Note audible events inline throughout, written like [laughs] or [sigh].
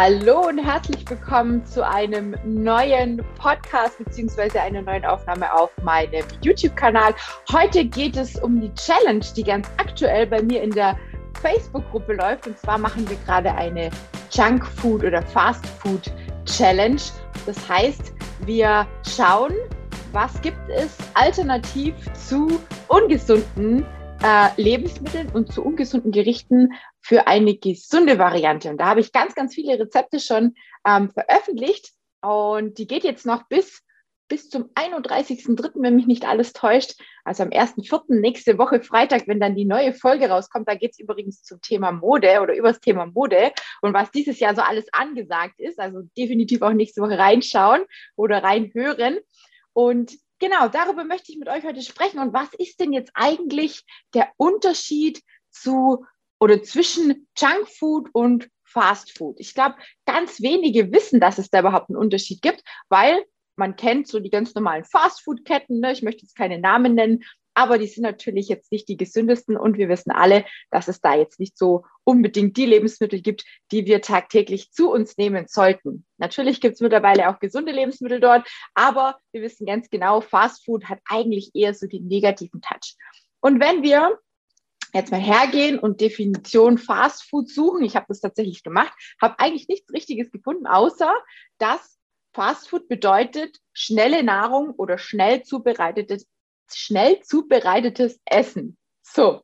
Hallo und herzlich willkommen zu einem neuen Podcast bzw. einer neuen Aufnahme auf meinem YouTube-Kanal. Heute geht es um die Challenge, die ganz aktuell bei mir in der Facebook-Gruppe läuft. Und zwar machen wir gerade eine Junk Food oder Fast Food Challenge. Das heißt, wir schauen, was gibt es alternativ zu ungesunden äh, Lebensmitteln und zu ungesunden Gerichten für eine gesunde Variante. Und da habe ich ganz, ganz viele Rezepte schon ähm, veröffentlicht. Und die geht jetzt noch bis, bis zum 31.03., wenn mich nicht alles täuscht. Also am 1.04. nächste Woche Freitag, wenn dann die neue Folge rauskommt. Da geht es übrigens zum Thema Mode oder über das Thema Mode und was dieses Jahr so alles angesagt ist. Also definitiv auch nächste Woche reinschauen oder reinhören. Und genau, darüber möchte ich mit euch heute sprechen. Und was ist denn jetzt eigentlich der Unterschied zu oder zwischen Junkfood und Fast Food? Ich glaube, ganz wenige wissen, dass es da überhaupt einen Unterschied gibt, weil man kennt so die ganz normalen Fastfood-Ketten. Ne? Ich möchte jetzt keine Namen nennen, aber die sind natürlich jetzt nicht die gesündesten und wir wissen alle, dass es da jetzt nicht so unbedingt die Lebensmittel gibt, die wir tagtäglich zu uns nehmen sollten. Natürlich gibt es mittlerweile auch gesunde Lebensmittel dort, aber wir wissen ganz genau, Fast Food hat eigentlich eher so den negativen Touch. Und wenn wir jetzt mal hergehen und Definition Fast Food suchen, ich habe das tatsächlich gemacht, habe eigentlich nichts Richtiges gefunden, außer dass Fast Food bedeutet schnelle Nahrung oder schnell zubereitetes schnell zubereitetes Essen. So,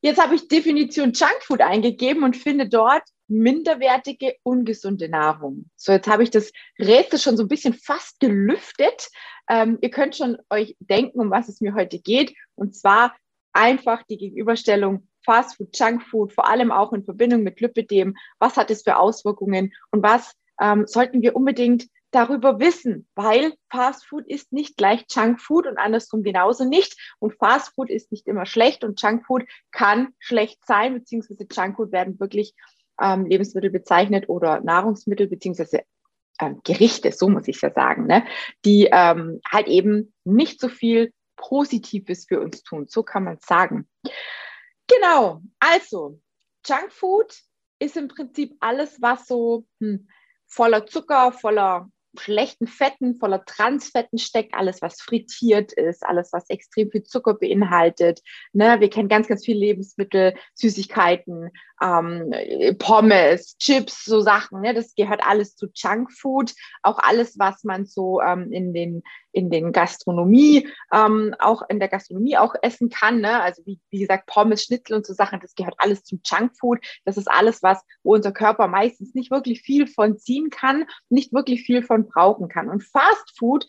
jetzt habe ich Definition Junkfood eingegeben und finde dort minderwertige, ungesunde Nahrung. So, jetzt habe ich das Rätsel schon so ein bisschen fast gelüftet. Ähm, ihr könnt schon euch denken, um was es mir heute geht. Und zwar einfach die Gegenüberstellung Fastfood, Junkfood, vor allem auch in Verbindung mit Lipidem. Was hat es für Auswirkungen und was ähm, sollten wir unbedingt darüber wissen, weil Fast Food ist nicht gleich Junk Food und andersrum genauso nicht. Und Fast Food ist nicht immer schlecht und Junk Food kann schlecht sein, beziehungsweise Junk Food werden wirklich ähm, Lebensmittel bezeichnet oder Nahrungsmittel, beziehungsweise ähm, Gerichte, so muss ich ja sagen, ne? die ähm, halt eben nicht so viel Positives für uns tun. So kann man sagen. Genau, also Junk Food ist im Prinzip alles, was so hm, voller Zucker, voller schlechten Fetten, voller Transfetten steckt, alles, was frittiert ist, alles, was extrem viel Zucker beinhaltet. Ne? Wir kennen ganz, ganz viele Lebensmittel, Süßigkeiten, ähm, Pommes, Chips, so Sachen. Ne? Das gehört alles zu Junkfood. Auch alles, was man so ähm, in den in den Gastronomie, ähm, auch in der Gastronomie auch essen kann. Ne? Also wie, wie gesagt, Pommes, Schnitzel und so Sachen, das gehört alles zum Junkfood. Das ist alles, was, wo unser Körper meistens nicht wirklich viel von ziehen kann, nicht wirklich viel von brauchen kann. Und Fast Food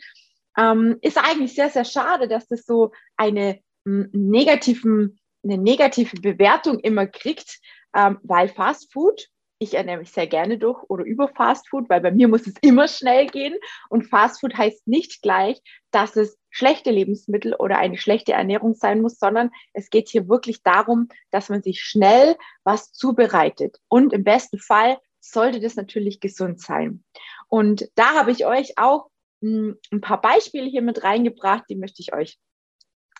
ähm, ist eigentlich sehr, sehr schade, dass das so eine negativen, eine negative Bewertung immer kriegt, ähm, weil Fast Food ich ernähre mich sehr gerne durch oder über Fast Food, weil bei mir muss es immer schnell gehen. Und Fast Food heißt nicht gleich, dass es schlechte Lebensmittel oder eine schlechte Ernährung sein muss, sondern es geht hier wirklich darum, dass man sich schnell was zubereitet. Und im besten Fall sollte das natürlich gesund sein. Und da habe ich euch auch hm, ein paar Beispiele hier mit reingebracht, die möchte ich euch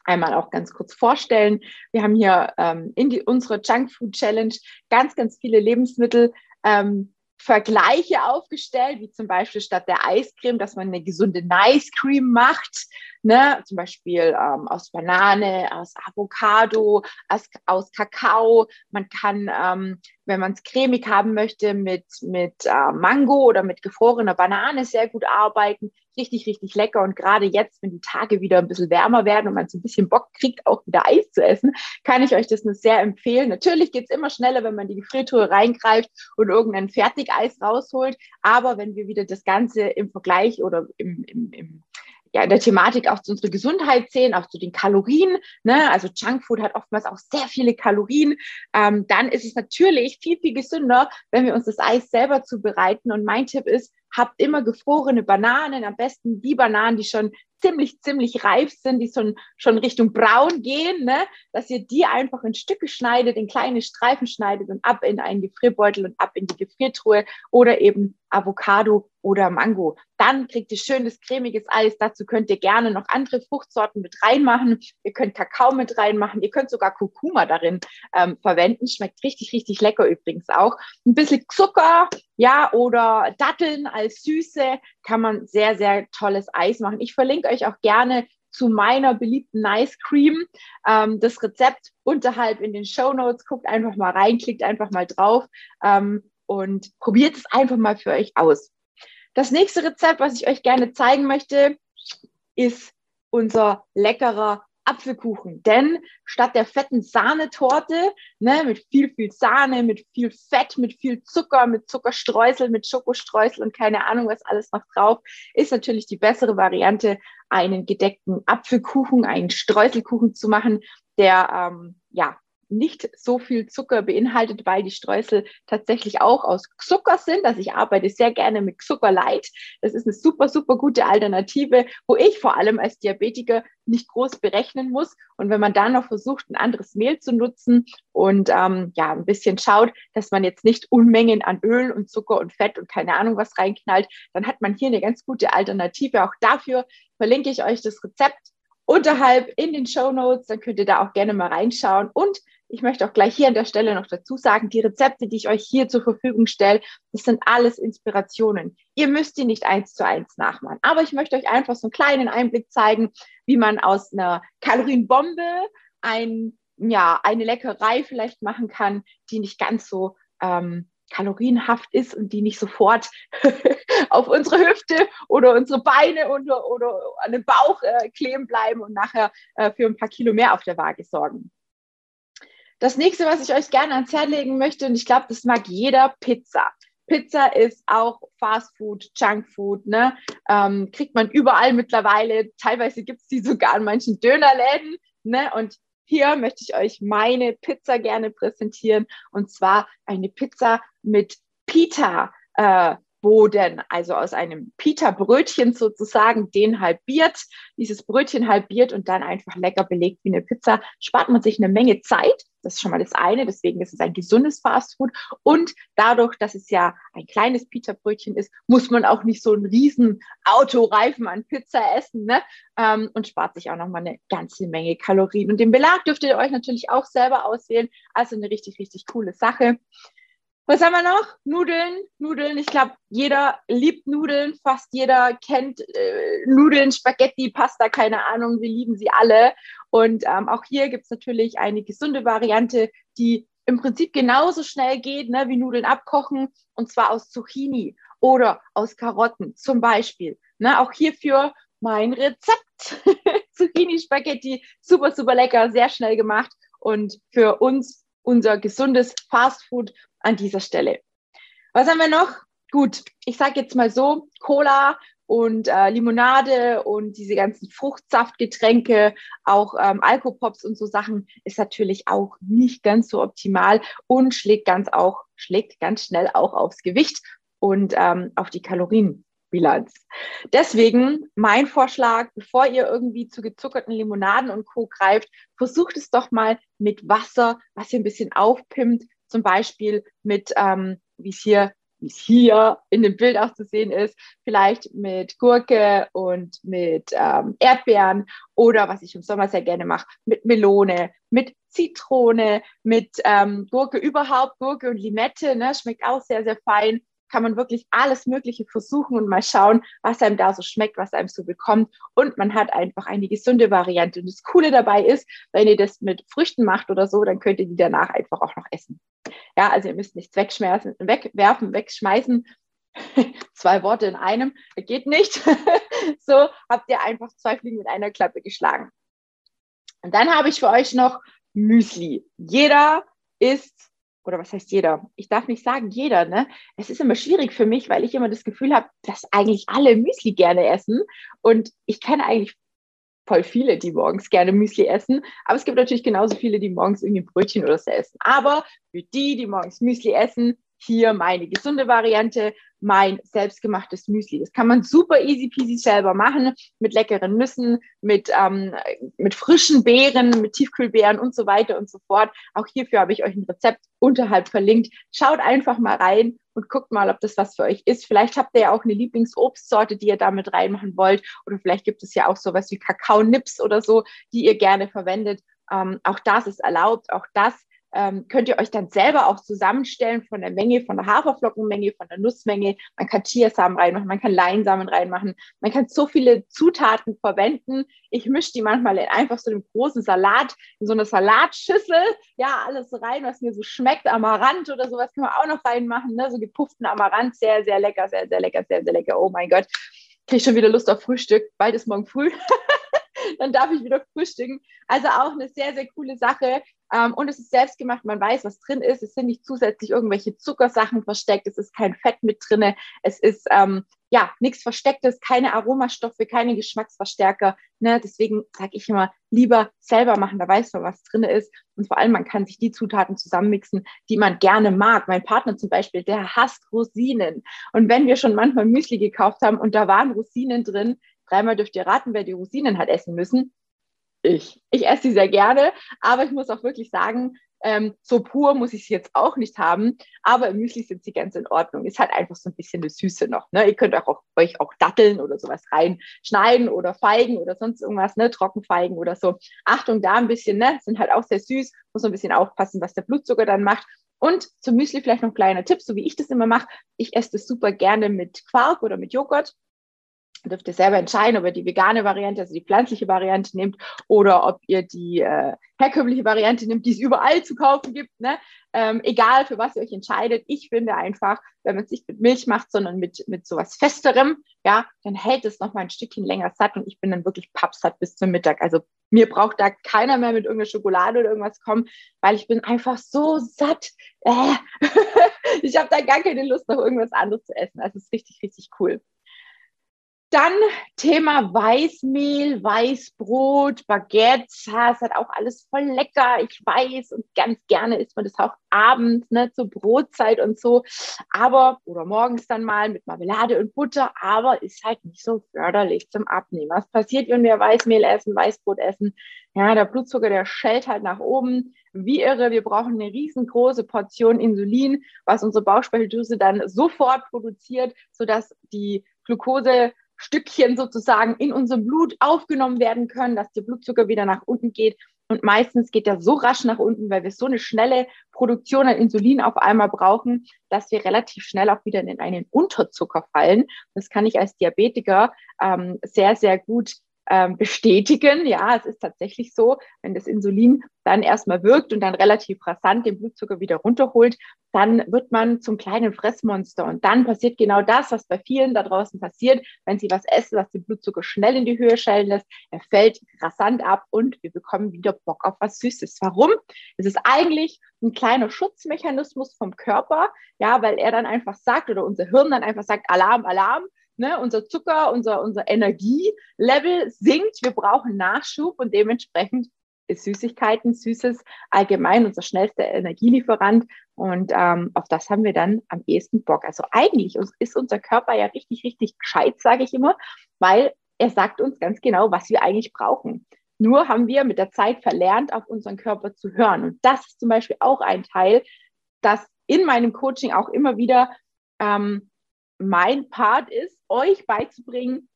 einmal auch ganz kurz vorstellen. Wir haben hier ähm, in die, unserer Junk Food Challenge ganz, ganz viele Lebensmittel ähm, Vergleiche aufgestellt, wie zum Beispiel statt der Eiscreme, dass man eine gesunde Nice Cream macht, ne? zum Beispiel ähm, aus Banane, aus Avocado, aus, aus Kakao. Man kann, ähm, wenn man es cremig haben möchte, mit, mit äh, Mango oder mit gefrorener Banane sehr gut arbeiten. Richtig, richtig lecker. Und gerade jetzt, wenn die Tage wieder ein bisschen wärmer werden und man so ein bisschen Bock kriegt, auch wieder Eis zu essen, kann ich euch das nur sehr empfehlen. Natürlich geht es immer schneller, wenn man die Gefriertruhe reingreift und irgendein Fertigeis rausholt. Aber wenn wir wieder das Ganze im Vergleich oder im, im, im ja, in der Thematik auch zu unserer Gesundheit sehen, auch zu den Kalorien. Ne? Also Junkfood hat oftmals auch sehr viele Kalorien. Ähm, dann ist es natürlich viel, viel gesünder, wenn wir uns das Eis selber zubereiten. Und mein Tipp ist, habt immer gefrorene Bananen, am besten die Bananen, die schon ziemlich, ziemlich reif sind, die schon, schon Richtung braun gehen, ne? dass ihr die einfach in Stücke schneidet, in kleine Streifen schneidet und ab in einen Gefrierbeutel und ab in die Gefriertruhe oder eben Avocado oder Mango. Dann kriegt ihr schönes cremiges Eis. Dazu könnt ihr gerne noch andere Fruchtsorten mit reinmachen. Ihr könnt Kakao mit reinmachen. Ihr könnt sogar Kurkuma darin ähm, verwenden. Schmeckt richtig, richtig lecker übrigens auch. Ein bisschen Zucker, ja, oder Datteln als Süße kann man sehr, sehr tolles Eis machen. Ich verlinke euch auch gerne zu meiner beliebten Nice Cream. Ähm, das Rezept unterhalb in den Show Notes. Guckt einfach mal rein, klickt einfach mal drauf ähm, und probiert es einfach mal für euch aus. Das nächste Rezept, was ich euch gerne zeigen möchte, ist unser leckerer Apfelkuchen. Denn statt der fetten Sahnetorte, ne, mit viel, viel Sahne, mit viel Fett, mit viel Zucker, mit Zuckerstreusel, mit Schokostreusel und keine Ahnung, was alles noch drauf, ist natürlich die bessere Variante, einen gedeckten Apfelkuchen, einen Streuselkuchen zu machen, der ähm, ja nicht so viel Zucker beinhaltet, weil die Streusel tatsächlich auch aus Zucker sind. Also ich arbeite sehr gerne mit Zuckerlight. Das ist eine super, super gute Alternative, wo ich vor allem als Diabetiker nicht groß berechnen muss. Und wenn man dann noch versucht, ein anderes Mehl zu nutzen und ähm, ja, ein bisschen schaut, dass man jetzt nicht Unmengen an Öl und Zucker und Fett und keine Ahnung was reinknallt, dann hat man hier eine ganz gute Alternative. Auch dafür verlinke ich euch das Rezept unterhalb in den Show Notes. Dann könnt ihr da auch gerne mal reinschauen. Und ich möchte auch gleich hier an der Stelle noch dazu sagen, die Rezepte, die ich euch hier zur Verfügung stelle, das sind alles Inspirationen. Ihr müsst die nicht eins zu eins nachmachen. Aber ich möchte euch einfach so einen kleinen Einblick zeigen, wie man aus einer Kalorienbombe ein, ja, eine Leckerei vielleicht machen kann, die nicht ganz so ähm, kalorienhaft ist und die nicht sofort [laughs] auf unsere Hüfte oder unsere Beine oder, oder an den Bauch äh, kleben bleiben und nachher äh, für ein paar Kilo mehr auf der Waage sorgen. Das nächste, was ich euch gerne ans Herz legen möchte, und ich glaube, das mag jeder, Pizza. Pizza ist auch Fast Food, Junk Food, ne? Ähm, kriegt man überall mittlerweile. Teilweise gibt es die sogar in manchen Dönerläden, ne? Und hier möchte ich euch meine Pizza gerne präsentieren. Und zwar eine Pizza mit Pita. Äh, Boden, also aus einem Pita-Brötchen sozusagen, den halbiert, dieses Brötchen halbiert und dann einfach lecker belegt wie eine Pizza, spart man sich eine Menge Zeit. Das ist schon mal das eine, deswegen ist es ein gesundes Fastfood. Und dadurch, dass es ja ein kleines Pita-Brötchen ist, muss man auch nicht so einen riesen Autoreifen an Pizza essen ne? Ähm, und spart sich auch nochmal eine ganze Menge Kalorien. Und den Belag dürft ihr euch natürlich auch selber auswählen. Also eine richtig, richtig coole Sache. Was haben wir noch? Nudeln, Nudeln. Ich glaube, jeder liebt Nudeln. Fast jeder kennt äh, Nudeln, Spaghetti, Pasta, keine Ahnung. Wir lieben sie alle. Und ähm, auch hier gibt es natürlich eine gesunde Variante, die im Prinzip genauso schnell geht ne, wie Nudeln abkochen. Und zwar aus Zucchini oder aus Karotten zum Beispiel. Ne, auch hierfür mein Rezept. [laughs] Zucchini-Spaghetti, super, super lecker, sehr schnell gemacht. Und für uns unser gesundes Fastfood an dieser Stelle. Was haben wir noch? Gut, ich sage jetzt mal so, Cola und äh, Limonade und diese ganzen Fruchtsaftgetränke, auch ähm, Alkopops und so Sachen ist natürlich auch nicht ganz so optimal und schlägt ganz auch schlägt ganz schnell auch aufs Gewicht und ähm, auf die Kalorien. Bilanz. Deswegen mein Vorschlag, bevor ihr irgendwie zu gezuckerten Limonaden und Co. greift, versucht es doch mal mit Wasser, was ihr ein bisschen aufpimmt, zum Beispiel mit, ähm, wie es hier wie es hier in dem Bild auch zu sehen ist, vielleicht mit Gurke und mit ähm, Erdbeeren oder was ich im Sommer sehr gerne mache, mit Melone, mit Zitrone, mit ähm, Gurke überhaupt, Gurke und Limette, ne, schmeckt auch sehr, sehr fein kann man wirklich alles Mögliche versuchen und mal schauen, was einem da so schmeckt, was einem so bekommt. Und man hat einfach eine gesunde Variante. Und das Coole dabei ist, wenn ihr das mit Früchten macht oder so, dann könnt ihr die danach einfach auch noch essen. Ja, also ihr müsst nichts wegschmeißen, wegwerfen, wegschmeißen. [laughs] zwei Worte in einem, geht nicht. [laughs] so habt ihr einfach zwei Fliegen mit einer Klappe geschlagen. Und dann habe ich für euch noch Müsli. Jeder isst oder was heißt jeder? Ich darf nicht sagen jeder, ne? Es ist immer schwierig für mich, weil ich immer das Gefühl habe, dass eigentlich alle Müsli gerne essen. Und ich kenne eigentlich voll viele, die morgens gerne Müsli essen. Aber es gibt natürlich genauso viele, die morgens irgendwie ein Brötchen oder so essen. Aber für die, die morgens Müsli essen, hier meine gesunde Variante, mein selbstgemachtes Müsli. Das kann man super easy peasy selber machen mit leckeren Nüssen, mit, ähm, mit frischen Beeren, mit Tiefkühlbeeren und so weiter und so fort. Auch hierfür habe ich euch ein Rezept unterhalb verlinkt. Schaut einfach mal rein und guckt mal, ob das was für euch ist. Vielleicht habt ihr ja auch eine Lieblingsobstsorte, die ihr damit reinmachen wollt. Oder vielleicht gibt es ja auch sowas wie Kakao-Nips oder so, die ihr gerne verwendet. Ähm, auch das ist erlaubt. Auch das ähm, könnt ihr euch dann selber auch zusammenstellen von der Menge, von der Haferflockenmenge, von der Nussmenge. Man kann Chiasamen reinmachen, man kann Leinsamen reinmachen. Man kann so viele Zutaten verwenden. Ich mische die manchmal in einfach so einem großen Salat, in so eine Salatschüssel. Ja, alles rein, was mir so schmeckt. Amaranth oder sowas kann man auch noch reinmachen. Ne? So gepufften Amaranth, sehr, sehr lecker, sehr, sehr lecker, sehr, sehr lecker. Oh mein Gott, kriege schon wieder Lust auf Frühstück. Bald ist morgen früh. [laughs] [laughs] dann darf ich wieder frühstücken. Also auch eine sehr, sehr coole Sache. Ähm, und es ist selbst gemacht, man weiß, was drin ist. Es sind nicht zusätzlich irgendwelche Zuckersachen versteckt, es ist kein Fett mit drin, es ist ähm, ja nichts Verstecktes, keine Aromastoffe, keine Geschmacksverstärker. Ne? Deswegen sage ich immer, lieber selber machen, da weiß man, was drin ist. Und vor allem, man kann sich die Zutaten zusammenmixen, die man gerne mag. Mein Partner zum Beispiel, der hasst Rosinen. Und wenn wir schon manchmal Müsli gekauft haben und da waren Rosinen drin, dreimal dürft ihr raten, wer die Rosinen hat essen müssen ich. Ich esse sie sehr gerne, aber ich muss auch wirklich sagen, ähm, so pur muss ich sie jetzt auch nicht haben, aber im Müsli sind sie ganz in Ordnung. Ist halt einfach so ein bisschen eine Süße noch. Ne? Ihr könnt auch, euch auch Datteln oder sowas reinschneiden oder Feigen oder sonst irgendwas, ne? Trockenfeigen oder so. Achtung, da ein bisschen, ne? Sind halt auch sehr süß, muss man ein bisschen aufpassen, was der Blutzucker dann macht. Und zum Müsli vielleicht noch ein kleiner Tipp, so wie ich das immer mache. Ich esse das super gerne mit Quark oder mit Joghurt dürft ihr selber entscheiden, ob ihr die vegane Variante, also die pflanzliche Variante nehmt oder ob ihr die äh, herkömmliche Variante nehmt, die es überall zu kaufen gibt. Ne? Ähm, egal, für was ihr euch entscheidet. Ich finde einfach, wenn man es nicht mit Milch macht, sondern mit, mit sowas Festerem, ja, dann hält es noch mal ein Stückchen länger satt und ich bin dann wirklich pappsatt bis zum Mittag. Also mir braucht da keiner mehr mit irgendeiner Schokolade oder irgendwas kommen, weil ich bin einfach so satt. Äh. [laughs] ich habe da gar keine Lust, noch irgendwas anderes zu essen. Also es ist richtig, richtig cool. Dann Thema Weißmehl, Weißbrot, Baguettes, ja, hat auch alles voll lecker, ich weiß und ganz gerne isst man das auch abends, ne, zur Brotzeit und so, aber, oder morgens dann mal mit Marmelade und Butter, aber ist halt nicht so förderlich zum Abnehmen. Was passiert, wenn wir Weißmehl essen, Weißbrot essen? Ja, der Blutzucker, der schellt halt nach oben, wie irre. Wir brauchen eine riesengroße Portion Insulin, was unsere Bauchspeicheldrüse dann sofort produziert, sodass die Glucose Stückchen sozusagen in unserem Blut aufgenommen werden können, dass der Blutzucker wieder nach unten geht. Und meistens geht er so rasch nach unten, weil wir so eine schnelle Produktion an Insulin auf einmal brauchen, dass wir relativ schnell auch wieder in einen Unterzucker fallen. Das kann ich als Diabetiker ähm, sehr, sehr gut ähm, bestätigen. Ja, es ist tatsächlich so, wenn das Insulin dann erstmal wirkt und dann relativ rasant den Blutzucker wieder runterholt, dann wird man zum kleinen Fressmonster. Und dann passiert genau das, was bei vielen da draußen passiert, wenn sie was essen, was den Blutzucker schnell in die Höhe schellen lässt. Er fällt rasant ab und wir bekommen wieder Bock auf was Süßes. Warum? Es ist eigentlich ein kleiner Schutzmechanismus vom Körper, ja, weil er dann einfach sagt oder unser Hirn dann einfach sagt, Alarm, Alarm, ne, unser Zucker, unser, unser Energielevel sinkt, wir brauchen Nachschub und dementsprechend ist Süßigkeiten, Süßes allgemein unser schnellster Energielieferant und ähm, auf das haben wir dann am ehesten Bock. Also eigentlich ist unser Körper ja richtig, richtig gescheit, sage ich immer, weil er sagt uns ganz genau, was wir eigentlich brauchen. Nur haben wir mit der Zeit verlernt, auf unseren Körper zu hören. Und das ist zum Beispiel auch ein Teil, das in meinem Coaching auch immer wieder ähm, mein Part ist, euch beizubringen,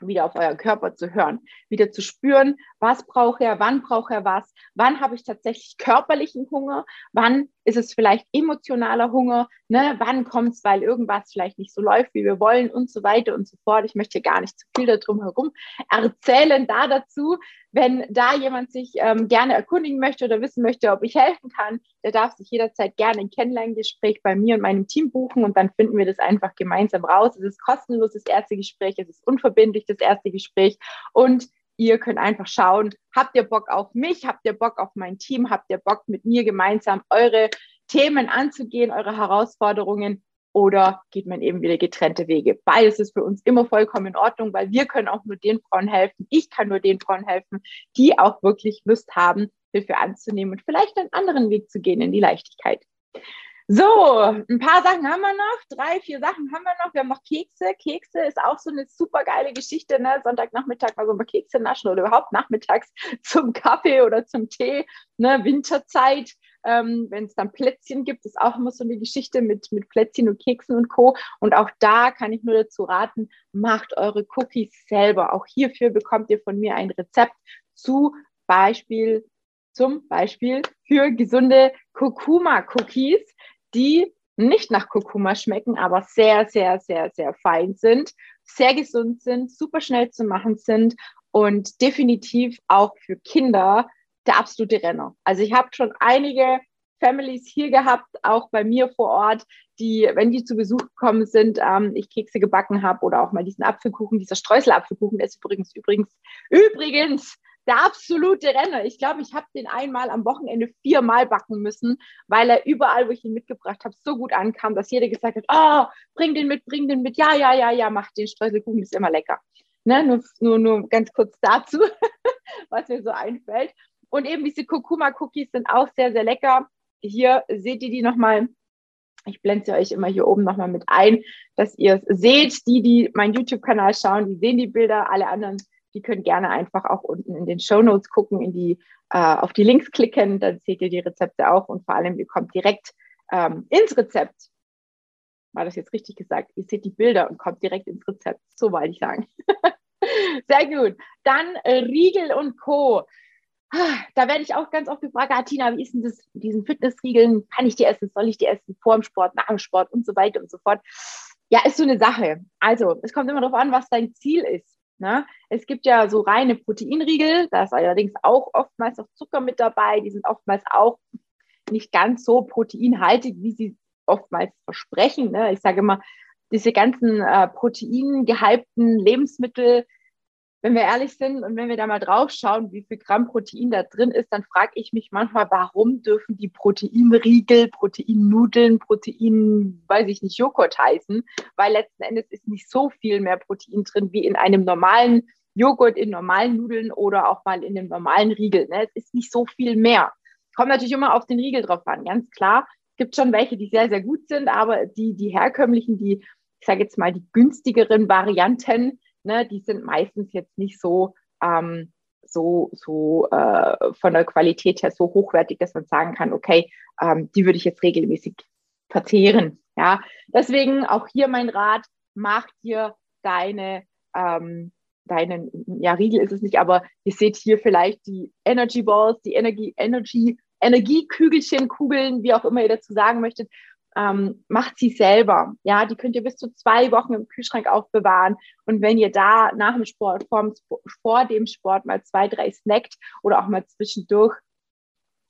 wieder auf euren Körper zu hören, wieder zu spüren, was braucht er, wann braucht er was, wann habe ich tatsächlich körperlichen Hunger, wann ist es vielleicht emotionaler Hunger, ne? wann kommt es, weil irgendwas vielleicht nicht so läuft, wie wir wollen und so weiter und so fort. Ich möchte gar nicht zu viel darum herum erzählen da dazu. Wenn da jemand sich ähm, gerne erkundigen möchte oder wissen möchte, ob ich helfen kann, der darf sich jederzeit gerne ein Kennenlerngespräch bei mir und meinem Team buchen und dann finden wir das einfach gemeinsam raus. Es ist kostenlos das erste Gespräch, es ist unverbindlich das erste Gespräch und ihr könnt einfach schauen, habt ihr Bock auf mich, habt ihr Bock auf mein Team, habt ihr Bock mit mir gemeinsam eure Themen anzugehen, eure Herausforderungen oder geht man eben wieder getrennte Wege. Beides ist für uns immer vollkommen in Ordnung, weil wir können auch nur den Frauen helfen. Ich kann nur den Frauen helfen, die auch wirklich Lust haben, Hilfe anzunehmen und vielleicht einen anderen Weg zu gehen in die Leichtigkeit. So, ein paar Sachen haben wir noch. Drei, vier Sachen haben wir noch. Wir haben noch Kekse. Kekse ist auch so eine super geile Geschichte. Ne? Sonntagnachmittag mal so mal Kekse naschen oder überhaupt nachmittags [laughs] zum Kaffee oder zum Tee. Ne? Winterzeit. Ähm, Wenn es dann Plätzchen gibt, ist auch immer so eine Geschichte mit, mit Plätzchen und Keksen und Co. Und auch da kann ich nur dazu raten, macht eure Cookies selber. Auch hierfür bekommt ihr von mir ein Rezept zu Beispiel, zum Beispiel für gesunde Kurkuma-Cookies, die nicht nach Kurkuma schmecken, aber sehr, sehr, sehr, sehr fein sind, sehr gesund sind, super schnell zu machen sind und definitiv auch für Kinder der absolute Renner. Also ich habe schon einige Families hier gehabt, auch bei mir vor Ort, die, wenn die zu Besuch gekommen sind, ähm, ich Kekse gebacken habe oder auch mal diesen Apfelkuchen, dieser Streuselapfelkuchen, der ist übrigens, übrigens, übrigens der absolute Renner. Ich glaube, ich habe den einmal am Wochenende viermal backen müssen, weil er überall, wo ich ihn mitgebracht habe, so gut ankam, dass jeder gesagt hat, oh, bring den mit, bring den mit, ja, ja, ja, ja, mach den Streuselkuchen, ist immer lecker. Ne? Nur, nur, nur ganz kurz dazu, [laughs] was mir so einfällt. Und eben diese Kurkuma-Cookies sind auch sehr, sehr lecker. Hier seht ihr die nochmal. Ich blende sie euch immer hier oben nochmal mit ein, dass ihr es seht. Die, die meinen YouTube-Kanal schauen, die sehen die Bilder. Alle anderen die können gerne einfach auch unten in den Show Notes gucken, in die, äh, auf die Links klicken, dann seht ihr die Rezepte auch und vor allem, ihr kommt direkt ähm, ins Rezept. War das jetzt richtig gesagt? Ihr seht die Bilder und kommt direkt ins Rezept. So wollte ich sagen. [laughs] Sehr gut. Dann äh, Riegel und Co. Da werde ich auch ganz oft gefragt, ah, Tina, wie ist denn das, diesen Fitnessriegeln? Kann ich die essen? Soll ich die essen? Vor dem Sport, nach dem Sport und so weiter und so fort. Ja, ist so eine Sache. Also, es kommt immer darauf an, was dein Ziel ist. Ne? Es gibt ja so reine Proteinriegel, da ist allerdings auch oftmals noch Zucker mit dabei. Die sind oftmals auch nicht ganz so proteinhaltig, wie sie oftmals versprechen. Ne? Ich sage immer, diese ganzen äh, proteingehypten Lebensmittel, wenn wir ehrlich sind und wenn wir da mal drauf schauen, wie viel Gramm Protein da drin ist, dann frage ich mich manchmal, warum dürfen die Proteinriegel, Proteinnudeln, Protein, weiß ich nicht, Joghurt heißen? Weil letzten Endes ist nicht so viel mehr Protein drin wie in einem normalen Joghurt, in normalen Nudeln oder auch mal in einem normalen Riegel. Ne? Es ist nicht so viel mehr. Kommt natürlich immer auf den Riegel drauf an, ganz klar. Es gibt schon welche, die sehr, sehr gut sind, aber die, die herkömmlichen, die, ich sage jetzt mal, die günstigeren Varianten, ne, die sind meistens jetzt nicht so, ähm, so, so äh, von der Qualität her so hochwertig, dass man sagen kann, okay, ähm, die würde ich jetzt regelmäßig verzehren. Ja, deswegen auch hier mein Rat, mach dir deine, ähm, deinen, ja, Riegel ist es nicht, aber ihr seht hier vielleicht die Energy Balls, die Energie, Energy, Energiekügelchen, Kugeln, wie auch immer ihr dazu sagen möchtet ähm, macht sie selber. Ja, die könnt ihr bis zu zwei Wochen im Kühlschrank aufbewahren. Und wenn ihr da nach dem Sport, vor, vor dem Sport mal zwei, drei snackt oder auch mal zwischendurch,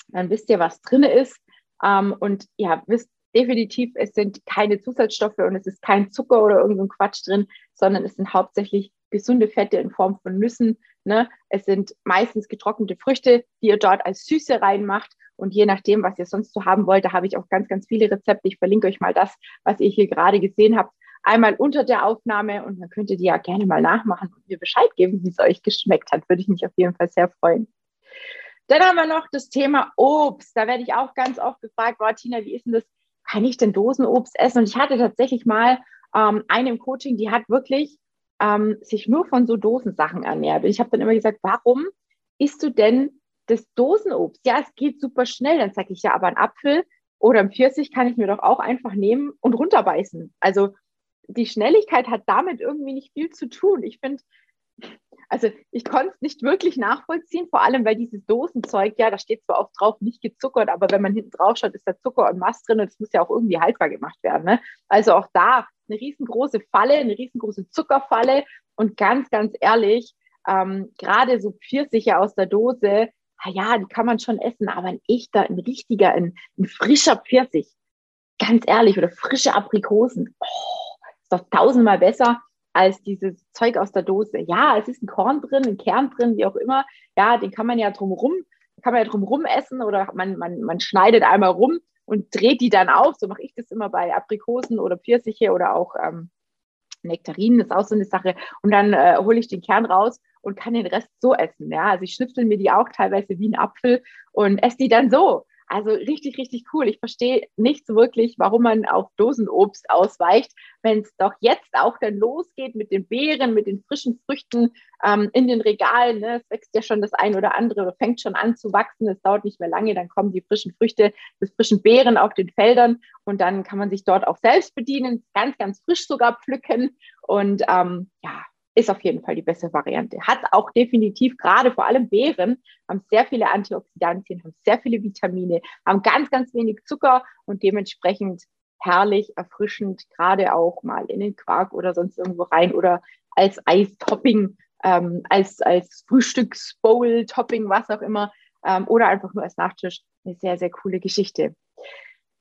dann wisst ihr, was drin ist. Ähm, und ja, wisst definitiv, es sind keine Zusatzstoffe und es ist kein Zucker oder irgendein Quatsch drin, sondern es sind hauptsächlich gesunde Fette in Form von Nüssen. Ne? Es sind meistens getrocknete Früchte, die ihr dort als Süße reinmacht. Und je nachdem, was ihr sonst so haben wollt, da habe ich auch ganz, ganz viele Rezepte. Ich verlinke euch mal das, was ihr hier gerade gesehen habt, einmal unter der Aufnahme und dann könnt ihr die ja gerne mal nachmachen und mir Bescheid geben, wie es euch geschmeckt hat. Würde ich mich auf jeden Fall sehr freuen. Dann haben wir noch das Thema Obst. Da werde ich auch ganz oft gefragt, boah, Tina, wie ist denn das? Kann ich denn Dosenobst essen? Und ich hatte tatsächlich mal ähm, eine im Coaching, die hat wirklich ähm, sich nur von so Dosensachen ernährt. Und ich habe dann immer gesagt, warum isst du denn das Dosenobst? Ja, es geht super schnell. Dann sage ich ja, aber ein Apfel oder ein Pfirsich kann ich mir doch auch einfach nehmen und runterbeißen. Also die Schnelligkeit hat damit irgendwie nicht viel zu tun. Ich finde, also ich konnte es nicht wirklich nachvollziehen, vor allem weil dieses Dosenzeug, ja, da steht zwar oft drauf, nicht gezuckert, aber wenn man hinten drauf schaut, ist da Zucker und Mast drin und es muss ja auch irgendwie haltbar gemacht werden. Ne? Also auch da eine riesengroße Falle, eine riesengroße Zuckerfalle und ganz, ganz ehrlich, ähm, gerade so Pfirsiche aus der Dose, ja, die kann man schon essen, aber ein echter, ein richtiger, ein, ein frischer Pfirsich, ganz ehrlich, oder frische Aprikosen, oh, ist doch tausendmal besser als dieses Zeug aus der Dose. Ja, es ist ein Korn drin, ein Kern drin, wie auch immer. Ja, den kann man ja drumrum, kann man ja drumrum essen oder man, man, man schneidet einmal rum und dreht die dann auf. So mache ich das immer bei Aprikosen oder Pfirsiche oder auch ähm, Nektarinen, ist auch so eine Sache. Und dann äh, hole ich den Kern raus und kann den Rest so essen. Ja, also ich schnipsel mir die auch teilweise wie ein Apfel und esse die dann so. Also richtig, richtig cool. Ich verstehe nicht so wirklich, warum man auf Dosenobst ausweicht, wenn es doch jetzt auch dann losgeht mit den Beeren, mit den frischen Früchten ähm, in den Regalen. Ne? Es wächst ja schon das ein oder andere, fängt schon an zu wachsen. Es dauert nicht mehr lange, dann kommen die frischen Früchte, die frischen Beeren auf den Feldern und dann kann man sich dort auch selbst bedienen, ganz, ganz frisch sogar pflücken. Und ähm, ja, ist auf jeden Fall die beste Variante. Hat auch definitiv gerade vor allem Beeren, haben sehr viele Antioxidantien, haben sehr viele Vitamine, haben ganz, ganz wenig Zucker und dementsprechend herrlich, erfrischend, gerade auch mal in den Quark oder sonst irgendwo rein oder als Eistopping, ähm, als, als Frühstücksbowl-Topping, was auch immer, ähm, oder einfach nur als Nachtisch. Eine sehr, sehr coole Geschichte.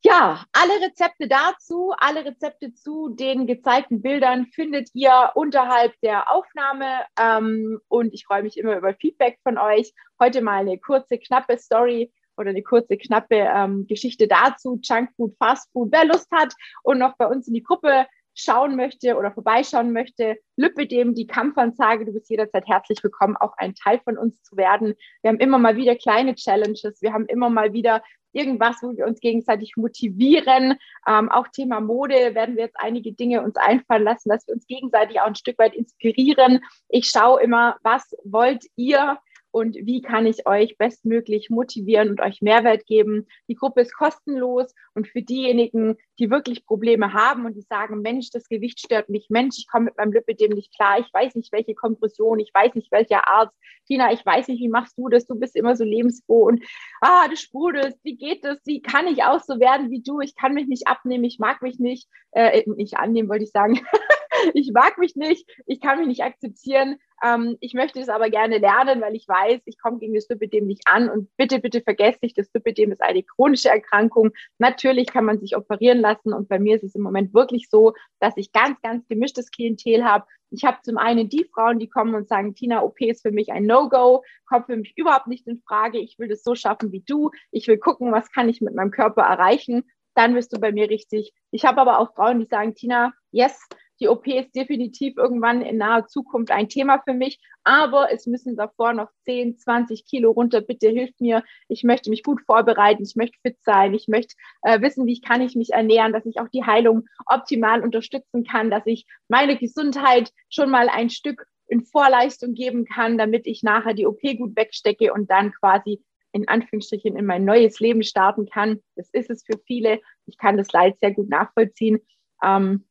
Ja, alle Rezepte dazu, alle Rezepte zu den gezeigten Bildern findet ihr unterhalb der Aufnahme. Ähm, und ich freue mich immer über Feedback von euch. Heute mal eine kurze, knappe Story oder eine kurze, knappe ähm, Geschichte dazu. Junkfood, Fastfood. Wer Lust hat und noch bei uns in die Gruppe schauen möchte oder vorbeischauen möchte, lüppe dem die Kampfansage. Du bist jederzeit herzlich willkommen, auch ein Teil von uns zu werden. Wir haben immer mal wieder kleine Challenges. Wir haben immer mal wieder irgendwas, wo wir uns gegenseitig motivieren. Ähm, auch Thema Mode werden wir jetzt einige Dinge uns einfallen lassen, dass wir uns gegenseitig auch ein Stück weit inspirieren. Ich schaue immer, was wollt ihr? Und wie kann ich euch bestmöglich motivieren und euch Mehrwert geben. Die Gruppe ist kostenlos und für diejenigen, die wirklich Probleme haben und die sagen, Mensch, das Gewicht stört mich, Mensch, ich komme mit meinem Lipidem nicht klar, ich weiß nicht, welche Kompression, ich weiß nicht, welcher Arzt, Tina, ich weiß nicht, wie machst du das, du bist immer so lebensfroh und ah, du sprudelst, wie geht das, wie kann ich auch so werden wie du, ich kann mich nicht abnehmen, ich mag mich nicht, äh, nicht annehmen, wollte ich sagen. [laughs] ich mag mich nicht, ich kann mich nicht akzeptieren. Ähm, ich möchte es aber gerne lernen, weil ich weiß, ich komme gegen das Lipidem nicht an. Und bitte, bitte vergesst nicht, das Lipidem ist eine chronische Erkrankung. Natürlich kann man sich operieren lassen. Und bei mir ist es im Moment wirklich so, dass ich ganz, ganz gemischtes Klientel habe. Ich habe zum einen die Frauen, die kommen und sagen, Tina, OP ist für mich ein No-Go, kommt für mich überhaupt nicht in Frage. Ich will das so schaffen wie du. Ich will gucken, was kann ich mit meinem Körper erreichen. Dann bist du bei mir richtig. Ich habe aber auch Frauen, die sagen, Tina, yes, die OP ist definitiv irgendwann in naher Zukunft ein Thema für mich, aber es müssen davor noch 10, 20 Kilo runter. Bitte hilft mir. Ich möchte mich gut vorbereiten. Ich möchte fit sein. Ich möchte äh, wissen, wie kann ich mich ernähren, dass ich auch die Heilung optimal unterstützen kann, dass ich meine Gesundheit schon mal ein Stück in Vorleistung geben kann, damit ich nachher die OP gut wegstecke und dann quasi in Anführungsstrichen in mein neues Leben starten kann. Das ist es für viele. Ich kann das Leid sehr gut nachvollziehen. Ähm,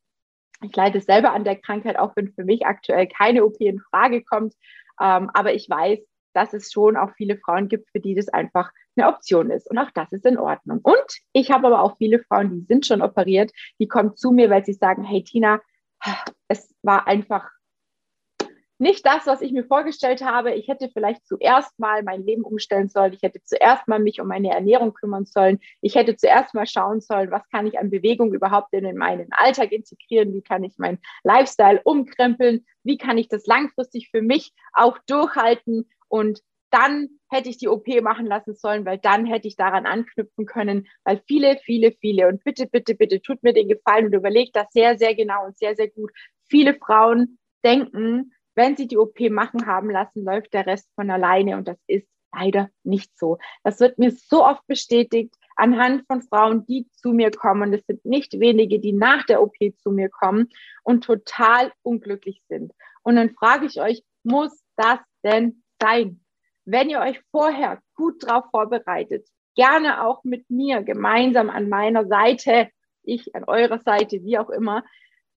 ich leide selber an der Krankheit, auch wenn für mich aktuell keine OP in Frage kommt. Ähm, aber ich weiß, dass es schon auch viele Frauen gibt, für die das einfach eine Option ist. Und auch das ist in Ordnung. Und ich habe aber auch viele Frauen, die sind schon operiert, die kommen zu mir, weil sie sagen, hey Tina, es war einfach nicht das, was ich mir vorgestellt habe. Ich hätte vielleicht zuerst mal mein Leben umstellen sollen. Ich hätte zuerst mal mich um meine Ernährung kümmern sollen. Ich hätte zuerst mal schauen sollen, was kann ich an Bewegung überhaupt denn in meinen Alltag integrieren? Wie kann ich meinen Lifestyle umkrempeln? Wie kann ich das langfristig für mich auch durchhalten? Und dann hätte ich die OP machen lassen sollen, weil dann hätte ich daran anknüpfen können, weil viele, viele, viele und bitte, bitte, bitte tut mir den Gefallen und überlegt das sehr, sehr genau und sehr, sehr gut. Viele Frauen denken, wenn sie die OP machen haben lassen, läuft der Rest von alleine und das ist leider nicht so. Das wird mir so oft bestätigt anhand von Frauen, die zu mir kommen. Es sind nicht wenige, die nach der OP zu mir kommen und total unglücklich sind. Und dann frage ich euch, muss das denn sein? Wenn ihr euch vorher gut drauf vorbereitet, gerne auch mit mir gemeinsam an meiner Seite, ich an eurer Seite, wie auch immer,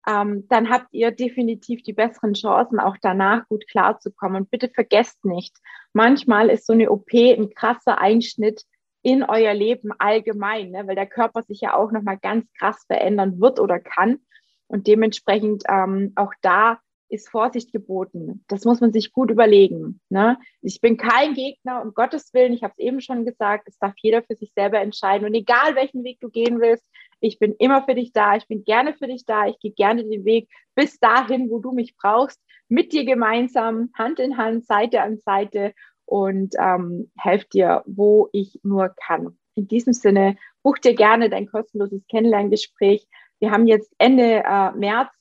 ähm, dann habt ihr definitiv die besseren Chancen, auch danach gut klarzukommen. Und bitte vergesst nicht, manchmal ist so eine OP ein krasser Einschnitt in euer Leben allgemein, ne? weil der Körper sich ja auch nochmal ganz krass verändern wird oder kann. Und dementsprechend ähm, auch da ist Vorsicht geboten. Das muss man sich gut überlegen. Ne? Ich bin kein Gegner, um Gottes Willen, ich habe es eben schon gesagt, es darf jeder für sich selber entscheiden. Und egal welchen Weg du gehen willst, ich bin immer für dich da, ich bin gerne für dich da, ich gehe gerne den Weg bis dahin, wo du mich brauchst, mit dir gemeinsam, Hand in Hand, Seite an Seite und ähm, helfe dir, wo ich nur kann. In diesem Sinne, buch dir gerne dein kostenloses Kennenlerngespräch. Wir haben jetzt Ende äh, März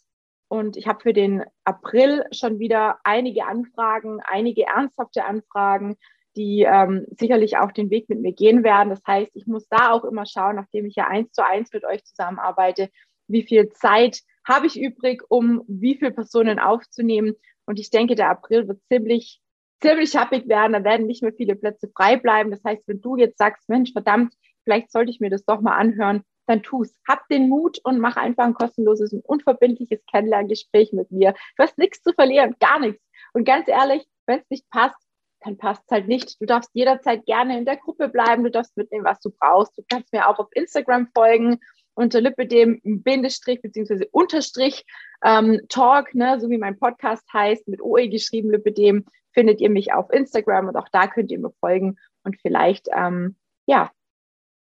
und ich habe für den April schon wieder einige Anfragen, einige ernsthafte Anfragen, die ähm, sicherlich auch den Weg mit mir gehen werden. Das heißt, ich muss da auch immer schauen, nachdem ich ja eins zu eins mit euch zusammenarbeite, wie viel Zeit habe ich übrig, um wie viele Personen aufzunehmen. Und ich denke, der April wird ziemlich, ziemlich happig werden. Da werden nicht mehr viele Plätze frei bleiben. Das heißt, wenn du jetzt sagst, Mensch, verdammt, vielleicht sollte ich mir das doch mal anhören, dann tu's. Hab den Mut und mach einfach ein kostenloses und unverbindliches Kennenlerngespräch mit mir. Du hast nichts zu verlieren, gar nichts. Und ganz ehrlich, wenn es nicht passt, dann passt es halt nicht. Du darfst jederzeit gerne in der Gruppe bleiben, du darfst mitnehmen, was du brauchst. Du kannst mir auch auf Instagram folgen unter Lipidem Bindestrich beziehungsweise Unterstrich ähm, Talk, ne, so wie mein Podcast heißt, mit OE geschrieben, Lipidem, findet ihr mich auf Instagram und auch da könnt ihr mir folgen und vielleicht, ähm, ja,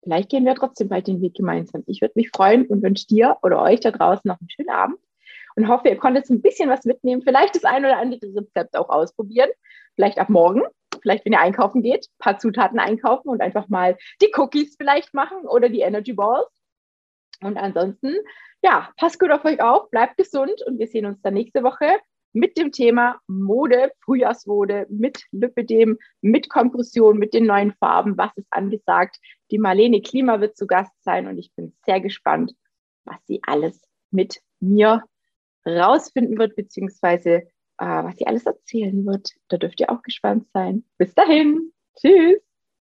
vielleicht gehen wir trotzdem bald den Weg gemeinsam. Ich würde mich freuen und wünsche dir oder euch da draußen noch einen schönen Abend und hoffe, ihr konntet ein bisschen was mitnehmen, vielleicht das ein oder andere Rezept auch ausprobieren, vielleicht ab morgen vielleicht, wenn ihr einkaufen geht, ein paar Zutaten einkaufen und einfach mal die Cookies vielleicht machen oder die Energy Balls. Und ansonsten, ja, passt gut auf euch auf, bleibt gesund und wir sehen uns dann nächste Woche mit dem Thema Mode, Frühjahrsmode, mit Lipidem, mit Kompression, mit den neuen Farben. Was ist angesagt? Die Marlene Klima wird zu Gast sein und ich bin sehr gespannt, was sie alles mit mir rausfinden wird, beziehungsweise was sie alles erzählen wird. Da dürft ihr auch gespannt sein. Bis dahin. Tschüss.